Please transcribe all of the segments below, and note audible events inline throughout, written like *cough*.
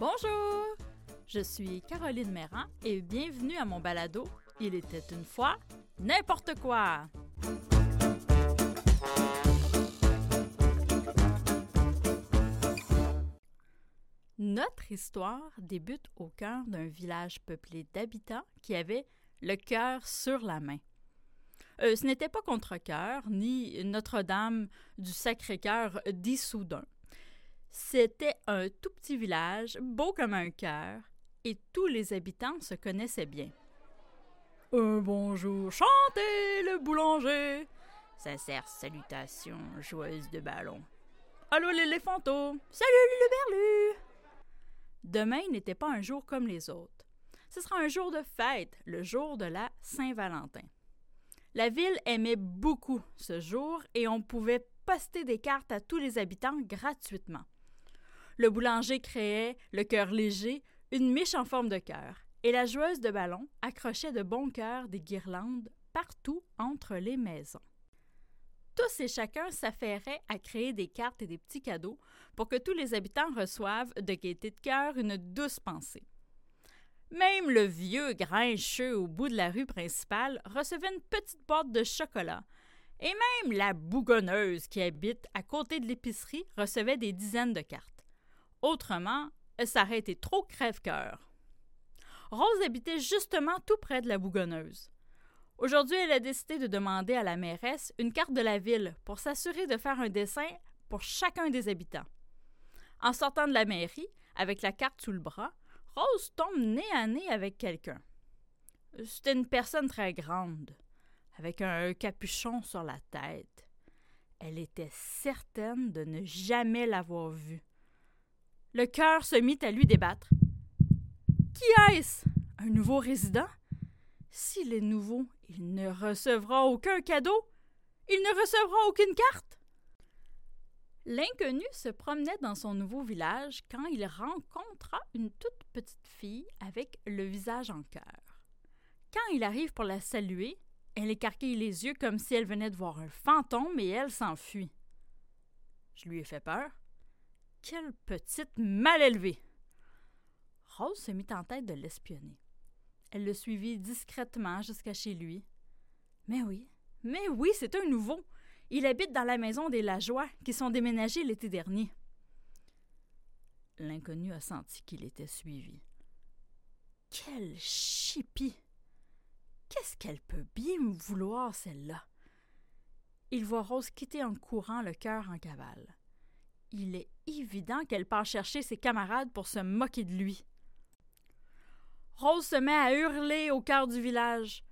Bonjour! Je suis Caroline Méran et bienvenue à mon balado Il était une fois n'importe quoi! Notre histoire débute au cœur d'un village peuplé d'habitants qui avait le cœur sur la main. Euh, ce n'était pas Contrecoeur ni Notre-Dame du Sacré-Cœur d'Issoudun. C'était un tout petit village, beau comme un cœur, et tous les habitants se connaissaient bien. Un bonjour, chantez le boulanger! Sincère salutation, joueuse de ballon. Allô l'éléphanto! Salut le berlu! Demain n'était pas un jour comme les autres. Ce sera un jour de fête, le jour de la Saint-Valentin. La ville aimait beaucoup ce jour et on pouvait poster des cartes à tous les habitants gratuitement. Le boulanger créait le cœur léger, une miche en forme de cœur, et la joueuse de ballon accrochait de bons cœurs des guirlandes partout entre les maisons. Tous et chacun s'affairait à créer des cartes et des petits cadeaux pour que tous les habitants reçoivent de gaieté de cœur une douce pensée. Même le vieux grincheux au bout de la rue principale recevait une petite boîte de chocolat, et même la bougonneuse qui habite à côté de l'épicerie recevait des dizaines de cartes. Autrement, ça aurait été trop crève-cœur. Rose habitait justement tout près de la bougonneuse. Aujourd'hui, elle a décidé de demander à la mairesse une carte de la ville pour s'assurer de faire un dessin pour chacun des habitants. En sortant de la mairie, avec la carte sous le bras, Rose tombe nez à nez avec quelqu'un. C'était une personne très grande, avec un capuchon sur la tête. Elle était certaine de ne jamais l'avoir vu. Le cœur se mit à lui débattre. Qui est-ce? Un nouveau résident? S'il est nouveau, il ne recevra aucun cadeau. Il ne recevra aucune carte. L'inconnu se promenait dans son nouveau village quand il rencontra une toute petite fille avec le visage en cœur. Quand il arrive pour la saluer, elle écarquille les yeux comme si elle venait de voir un fantôme et elle s'enfuit. Je lui ai fait peur. Quelle petite mal élevée! Rose se mit en tête de l'espionner. Elle le suivit discrètement jusqu'à chez lui. Mais oui, mais oui, c'est un nouveau. Il habite dans la maison des Lajoie qui sont déménagés l'été dernier. L'inconnu a senti qu'il était suivi. Quelle chipie! Qu'est-ce qu'elle peut bien vouloir, celle-là? Il voit Rose quitter en courant le cœur en cavale. Il est évident qu'elle part chercher ses camarades pour se moquer de lui. Rose se met à hurler au cœur du village.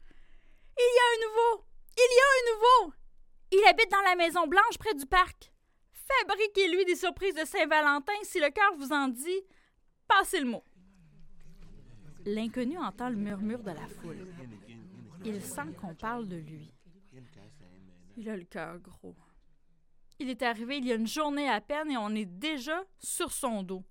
Il y a un nouveau! Il y a un nouveau! Il habite dans la maison blanche près du parc. Fabriquez-lui des surprises de Saint-Valentin si le cœur vous en dit. Passez le mot. L'inconnu entend le murmure de la foule. Il sent qu'on parle de lui. Il a le cœur gros. Il est arrivé il y a une journée à peine et on est déjà sur son dos.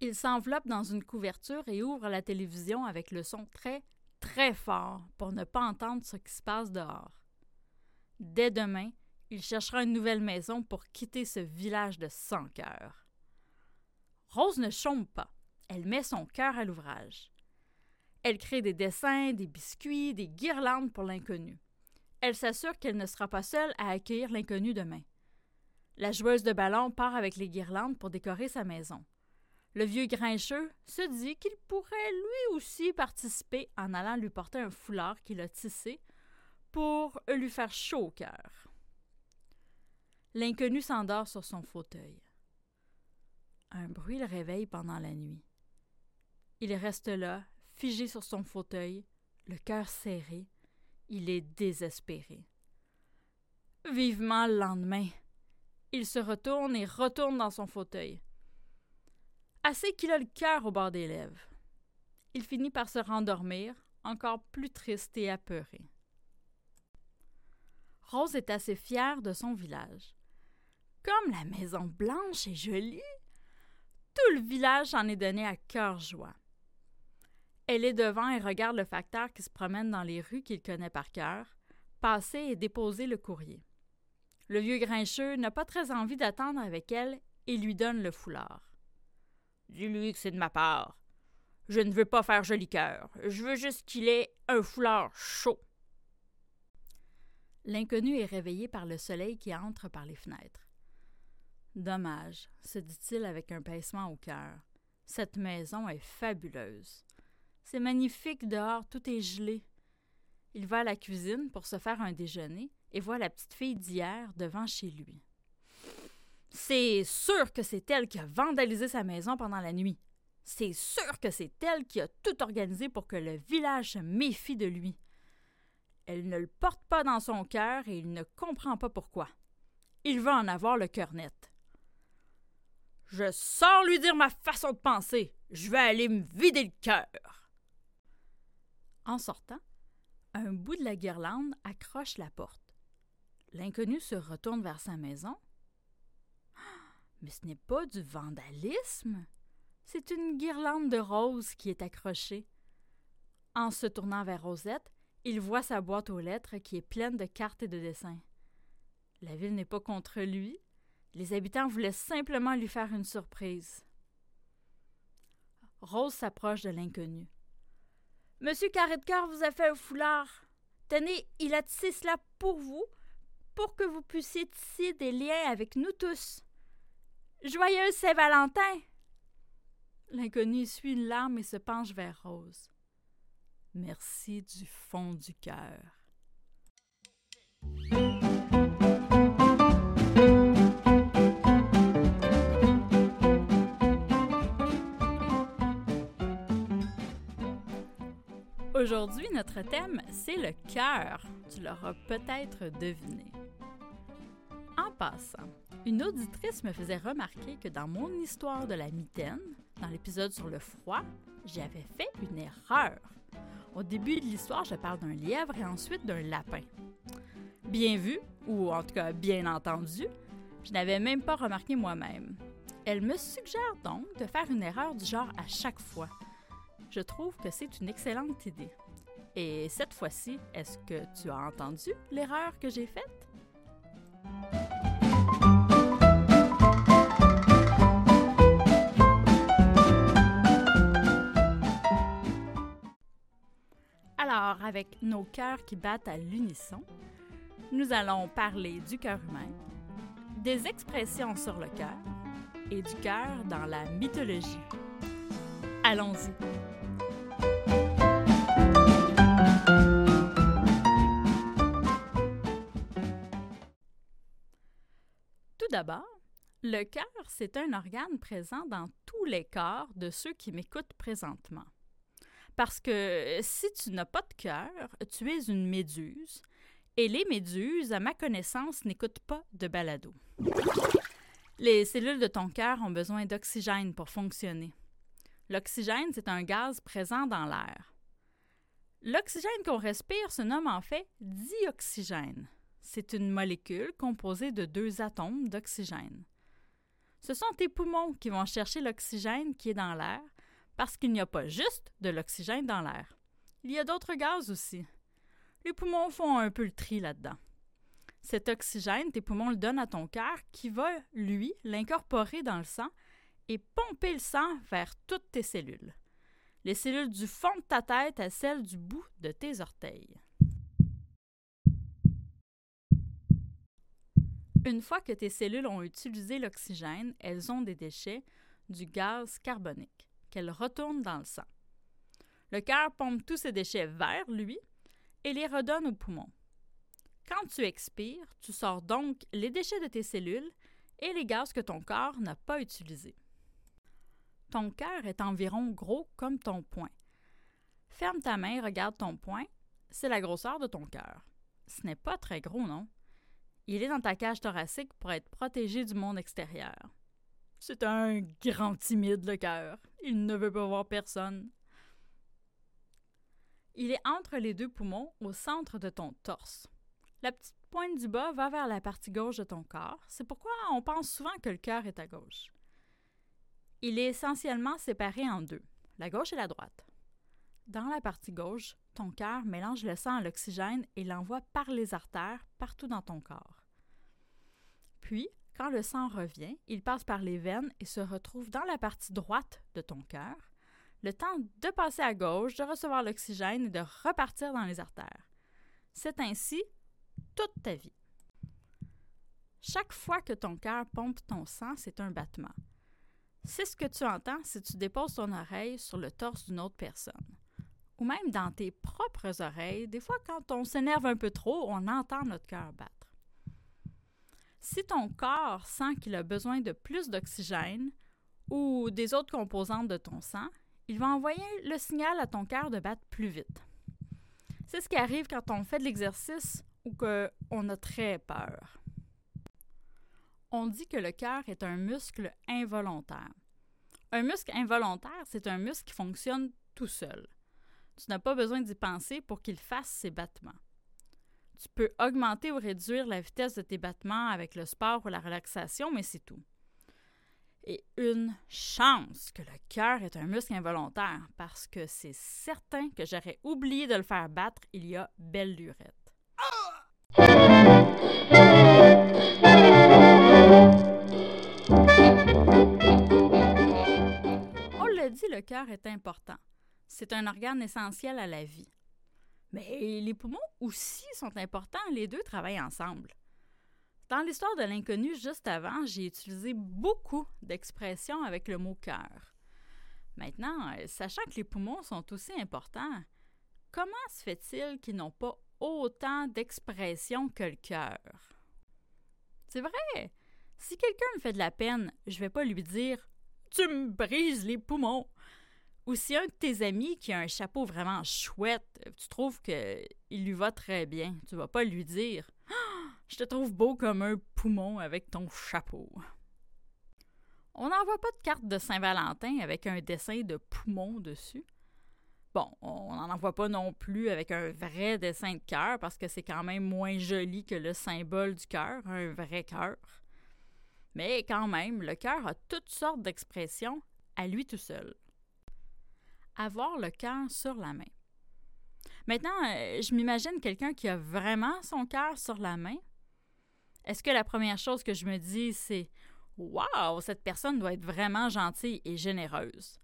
Il s'enveloppe dans une couverture et ouvre la télévision avec le son très, très fort pour ne pas entendre ce qui se passe dehors. Dès demain, il cherchera une nouvelle maison pour quitter ce village de sans cœur. Rose ne chôme pas. Elle met son cœur à l'ouvrage. Elle crée des dessins, des biscuits, des guirlandes pour l'inconnu. Elle s'assure qu'elle ne sera pas seule à accueillir l'inconnu demain. La joueuse de ballon part avec les guirlandes pour décorer sa maison. Le vieux grincheux se dit qu'il pourrait lui aussi participer en allant lui porter un foulard qu'il a tissé pour lui faire chaud au cœur. L'inconnu s'endort sur son fauteuil. Un bruit le réveille pendant la nuit. Il reste là, figé sur son fauteuil, le cœur serré. Il est désespéré. Vivement le lendemain, il se retourne et retourne dans son fauteuil. Assez qu'il a le cœur au bord des lèvres. Il finit par se rendormir, encore plus triste et apeuré. Rose est assez fière de son village. Comme la Maison Blanche est jolie, tout le village en est donné à cœur joie. Elle est devant et regarde le facteur qui se promène dans les rues qu'il connaît par cœur, passer et déposer le courrier. Le vieux grincheux n'a pas très envie d'attendre avec elle et lui donne le foulard. Dis-lui que c'est de ma part. Je ne veux pas faire joli cœur. Je veux juste qu'il ait un foulard chaud. L'inconnu est réveillé par le soleil qui entre par les fenêtres. Dommage, se dit-il avec un pincement au cœur. Cette maison est fabuleuse. C'est magnifique dehors, tout est gelé. Il va à la cuisine pour se faire un déjeuner et voit la petite fille d'hier devant chez lui. C'est sûr que c'est elle qui a vandalisé sa maison pendant la nuit. C'est sûr que c'est elle qui a tout organisé pour que le village se méfie de lui. Elle ne le porte pas dans son cœur et il ne comprend pas pourquoi. Il veut en avoir le cœur net. Je sors lui dire ma façon de penser. Je vais aller me vider le cœur. En sortant, un bout de la guirlande accroche la porte. L'inconnu se retourne vers sa maison. *gasps* Mais ce n'est pas du vandalisme. C'est une guirlande de roses qui est accrochée. En se tournant vers Rosette, il voit sa boîte aux lettres qui est pleine de cartes et de dessins. La ville n'est pas contre lui. Les habitants voulaient simplement lui faire une surprise. Rose s'approche de l'inconnu. Monsieur Carré de Cœur vous a fait un foulard. Tenez, il a tissé cela pour vous, pour que vous puissiez tisser des liens avec nous tous. Joyeux Saint-Valentin! L'inconnu suit une larme et se penche vers Rose. Merci du fond du cœur. Aujourd'hui, notre thème, c'est le cœur. Tu l'auras peut-être deviné. En passant, une auditrice me faisait remarquer que dans mon histoire de la mitaine, dans l'épisode sur le froid, j'avais fait une erreur. Au début de l'histoire, je parle d'un lièvre et ensuite d'un lapin. Bien vu, ou en tout cas bien entendu, je n'avais même pas remarqué moi-même. Elle me suggère donc de faire une erreur du genre à chaque fois. Je trouve que c'est une excellente idée. Et cette fois-ci, est-ce que tu as entendu l'erreur que j'ai faite? Alors, avec nos cœurs qui battent à l'unisson, nous allons parler du cœur humain, des expressions sur le cœur et du cœur dans la mythologie. Allons-y. D'abord, le cœur, c'est un organe présent dans tous les corps de ceux qui m'écoutent présentement. Parce que si tu n'as pas de cœur, tu es une méduse. Et les méduses, à ma connaissance, n'écoutent pas de balado. Les cellules de ton cœur ont besoin d'oxygène pour fonctionner. L'oxygène, c'est un gaz présent dans l'air. L'oxygène qu'on respire se nomme en fait dioxygène. C'est une molécule composée de deux atomes d'oxygène. Ce sont tes poumons qui vont chercher l'oxygène qui est dans l'air parce qu'il n'y a pas juste de l'oxygène dans l'air. Il y a d'autres gaz aussi. Les poumons font un peu le tri là-dedans. Cet oxygène, tes poumons le donnent à ton cœur qui va, lui, l'incorporer dans le sang et pomper le sang vers toutes tes cellules. Les cellules du fond de ta tête à celles du bout de tes orteils. Une fois que tes cellules ont utilisé l'oxygène, elles ont des déchets, du gaz carbonique qu'elle retourne dans le sang. Le cœur pompe tous ces déchets vers lui et les redonne aux poumons. Quand tu expires, tu sors donc les déchets de tes cellules et les gaz que ton corps n'a pas utilisés. Ton cœur est environ gros comme ton poing. Ferme ta main regarde ton poing. C'est la grosseur de ton cœur. Ce n'est pas très gros, non? Il est dans ta cage thoracique pour être protégé du monde extérieur. C'est un grand timide, le cœur. Il ne veut pas voir personne. Il est entre les deux poumons, au centre de ton torse. La petite pointe du bas va vers la partie gauche de ton corps. C'est pourquoi on pense souvent que le cœur est à gauche. Il est essentiellement séparé en deux, la gauche et la droite. Dans la partie gauche, ton cœur mélange le sang à l'oxygène et l'envoie par les artères partout dans ton corps. Puis, Quand le sang revient, il passe par les veines et se retrouve dans la partie droite de ton cœur, le temps de passer à gauche, de recevoir l'oxygène et de repartir dans les artères. C'est ainsi toute ta vie. Chaque fois que ton cœur pompe ton sang, c'est un battement. C'est ce que tu entends si tu déposes ton oreille sur le torse d'une autre personne. Ou même dans tes propres oreilles, des fois quand on s'énerve un peu trop, on entend notre cœur battre. Si ton corps sent qu'il a besoin de plus d'oxygène ou des autres composantes de ton sang, il va envoyer le signal à ton cœur de battre plus vite. C'est ce qui arrive quand on fait de l'exercice ou qu'on a très peur. On dit que le cœur est un muscle involontaire. Un muscle involontaire, c'est un muscle qui fonctionne tout seul. Tu n'as pas besoin d'y penser pour qu'il fasse ses battements. Tu peux augmenter ou réduire la vitesse de tes battements avec le sport ou la relaxation, mais c'est tout. Et une chance que le cœur est un muscle involontaire, parce que c'est certain que j'aurais oublié de le faire battre il y a belle lurette. On le dit, le cœur est important. C'est un organe essentiel à la vie. Mais les poumons aussi sont importants, les deux travaillent ensemble. Dans l'histoire de l'inconnu, juste avant, j'ai utilisé beaucoup d'expressions avec le mot cœur. Maintenant, euh, sachant que les poumons sont aussi importants, comment se fait-il qu'ils n'ont pas autant d'expressions que le cœur? C'est vrai! Si quelqu'un me fait de la peine, je vais pas lui dire Tu me brises les poumons! Ou si un de tes amis qui a un chapeau vraiment chouette, tu trouves qu'il lui va très bien, tu vas pas lui dire *gasps* Je te trouve beau comme un poumon avec ton chapeau. On n'envoie pas de carte de Saint-Valentin avec un dessin de poumon dessus. Bon, on n'en envoie pas non plus avec un vrai dessin de cœur parce que c'est quand même moins joli que le symbole du cœur, un vrai cœur. Mais quand même, le cœur a toutes sortes d'expressions à lui tout seul avoir le cœur sur la main. Maintenant, euh, je m'imagine quelqu'un qui a vraiment son cœur sur la main. Est-ce que la première chose que je me dis, c'est Waouh, cette personne doit être vraiment gentille et généreuse?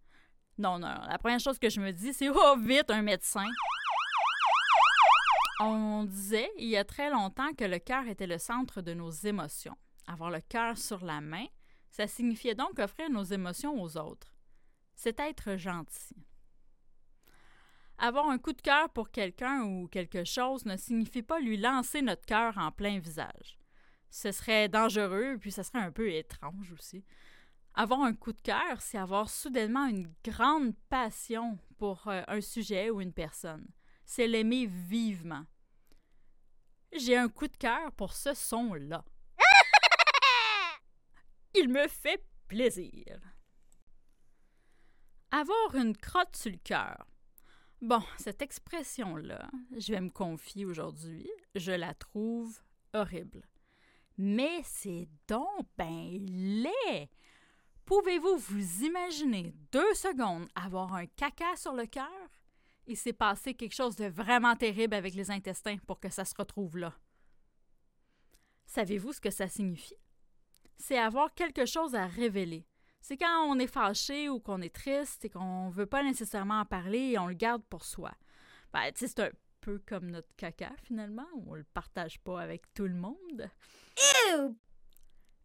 Non, non, la première chose que je me dis, c'est Oh, vite, un médecin! On disait il y a très longtemps que le cœur était le centre de nos émotions. Avoir le cœur sur la main, ça signifiait donc offrir nos émotions aux autres. C'est être gentil. Avoir un coup de cœur pour quelqu'un ou quelque chose ne signifie pas lui lancer notre cœur en plein visage. Ce serait dangereux, puis ce serait un peu étrange aussi. Avoir un coup de cœur, c'est avoir soudainement une grande passion pour euh, un sujet ou une personne. C'est l'aimer vivement. J'ai un coup de cœur pour ce son-là. *laughs* Il me fait plaisir. Avoir une crotte sur le cœur. Bon, cette expression-là, je vais me confier aujourd'hui, je la trouve horrible. Mais c'est donc ben laid! Pouvez-vous vous imaginer deux secondes avoir un caca sur le cœur? Il s'est passé quelque chose de vraiment terrible avec les intestins pour que ça se retrouve là. Savez-vous ce que ça signifie? C'est avoir quelque chose à révéler, c'est quand on est fâché ou qu'on est triste et qu'on veut pas nécessairement en parler et on le garde pour soi. Ben, c'est un peu comme notre caca finalement, on le partage pas avec tout le monde.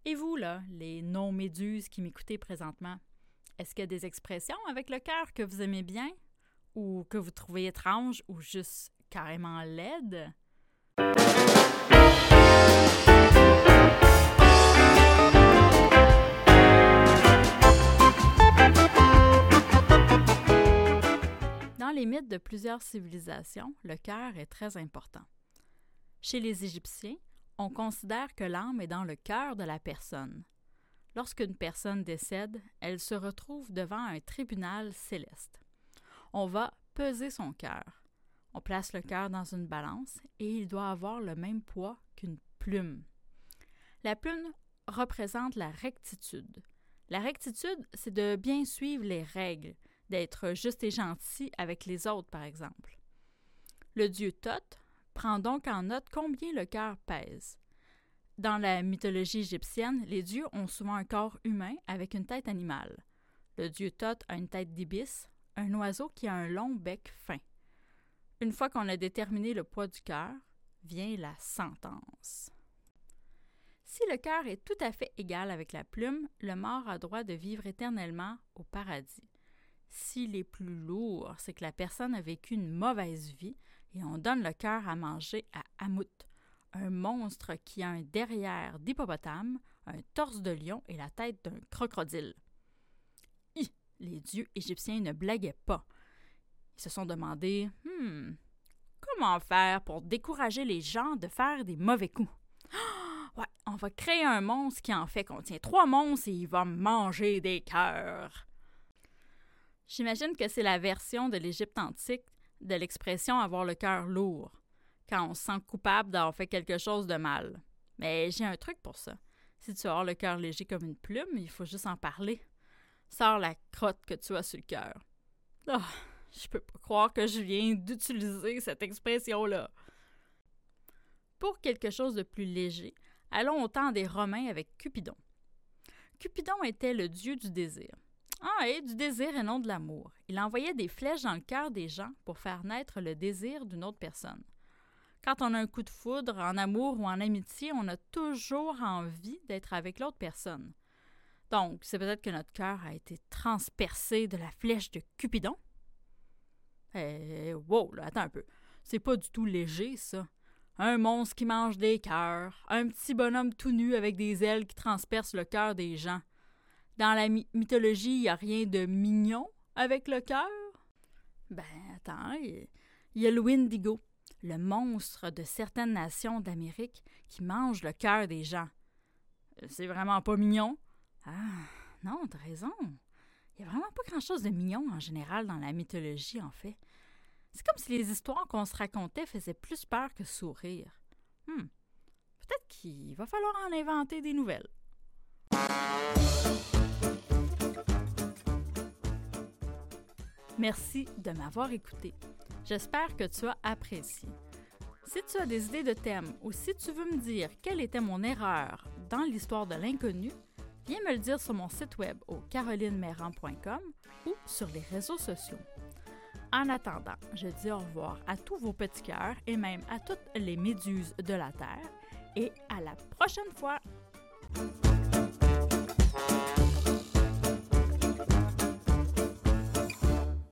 Et vous, là, les non-méduses qui m'écoutez présentement, est-ce qu'il y a des expressions avec le cœur que vous aimez bien ou que vous trouvez étranges ou juste carrément laides? Les mythes de plusieurs civilisations, le cœur est très important. Chez les Égyptiens, on considère que l'âme est dans le cœur de la personne. Lorsqu'une personne décède, elle se retrouve devant un tribunal céleste. On va peser son cœur. On place le cœur dans une balance et il doit avoir le même poids qu'une plume. La plume représente la rectitude. La rectitude, c'est de bien suivre les règles, d'être juste et gentil avec les autres, par exemple. Le dieu Thoth prend donc en note combien le cœur pèse. Dans la mythologie égyptienne, les dieux ont souvent un corps humain avec une tête animale. Le dieu Thoth a une tête d'ibis, un oiseau qui a un long bec fin. Une fois qu'on a déterminé le poids du cœur, vient la sentence. Si le cœur est tout à fait égal avec la plume, le mort a droit de vivre éternellement au paradis. S'il est plus lourd, c'est que la personne a vécu une mauvaise vie et on donne le cœur à manger à Hamout, un monstre qui a un derrière d'hippopotame, un torse de lion et la tête d'un crocodile. Les dieux égyptiens ne blaguaient pas. Ils se sont demandé Hmm, comment faire pour décourager les gens de faire des mauvais coups? *gasps* Ouais, on va créer un monstre qui en fait contient trois monstres et il va manger des cœurs. J'imagine que c'est la version de l'Égypte antique de l'expression avoir le cœur lourd, quand on se sent coupable d'avoir fait quelque chose de mal. Mais j'ai un truc pour ça. Si tu as le cœur léger comme une plume, il faut juste en parler. Sors la crotte que tu as sur le cœur. Oh, je peux pas croire que je viens d'utiliser cette expression-là. Pour quelque chose de plus léger, allons au temps des Romains avec Cupidon. Cupidon était le dieu du désir. Ah, et du désir et non de l'amour. Il envoyait des flèches dans le cœur des gens pour faire naître le désir d'une autre personne. Quand on a un coup de foudre en amour ou en amitié, on a toujours envie d'être avec l'autre personne. Donc, c'est peut-être que notre cœur a été transpercé de la flèche de Cupidon? Eh, wow, attends un peu. C'est pas du tout léger, ça. Un monstre qui mange des cœurs, un petit bonhomme tout nu avec des ailes qui transpercent le cœur des gens. Dans la mythologie, il n'y a rien de mignon avec le cœur? Ben, attends, il y a le Wendigo, le monstre de certaines nations d'Amérique qui mange le cœur des gens. C'est vraiment pas mignon? Ah, non, t'as raison. Il n'y a vraiment pas grand-chose de mignon en général dans la mythologie, en fait. C'est comme si les histoires qu'on se racontait faisaient plus peur que sourire. Hmm. Peut-être qu'il va falloir en inventer des nouvelles. Merci de m'avoir écouté. J'espère que tu as apprécié. Si tu as des idées de thèmes ou si tu veux me dire quelle était mon erreur dans l'histoire de l'inconnu, viens me le dire sur mon site web au carolinemeran.com ou sur les réseaux sociaux. En attendant, je dis au revoir à tous vos petits cœurs et même à toutes les méduses de la Terre et à la prochaine fois!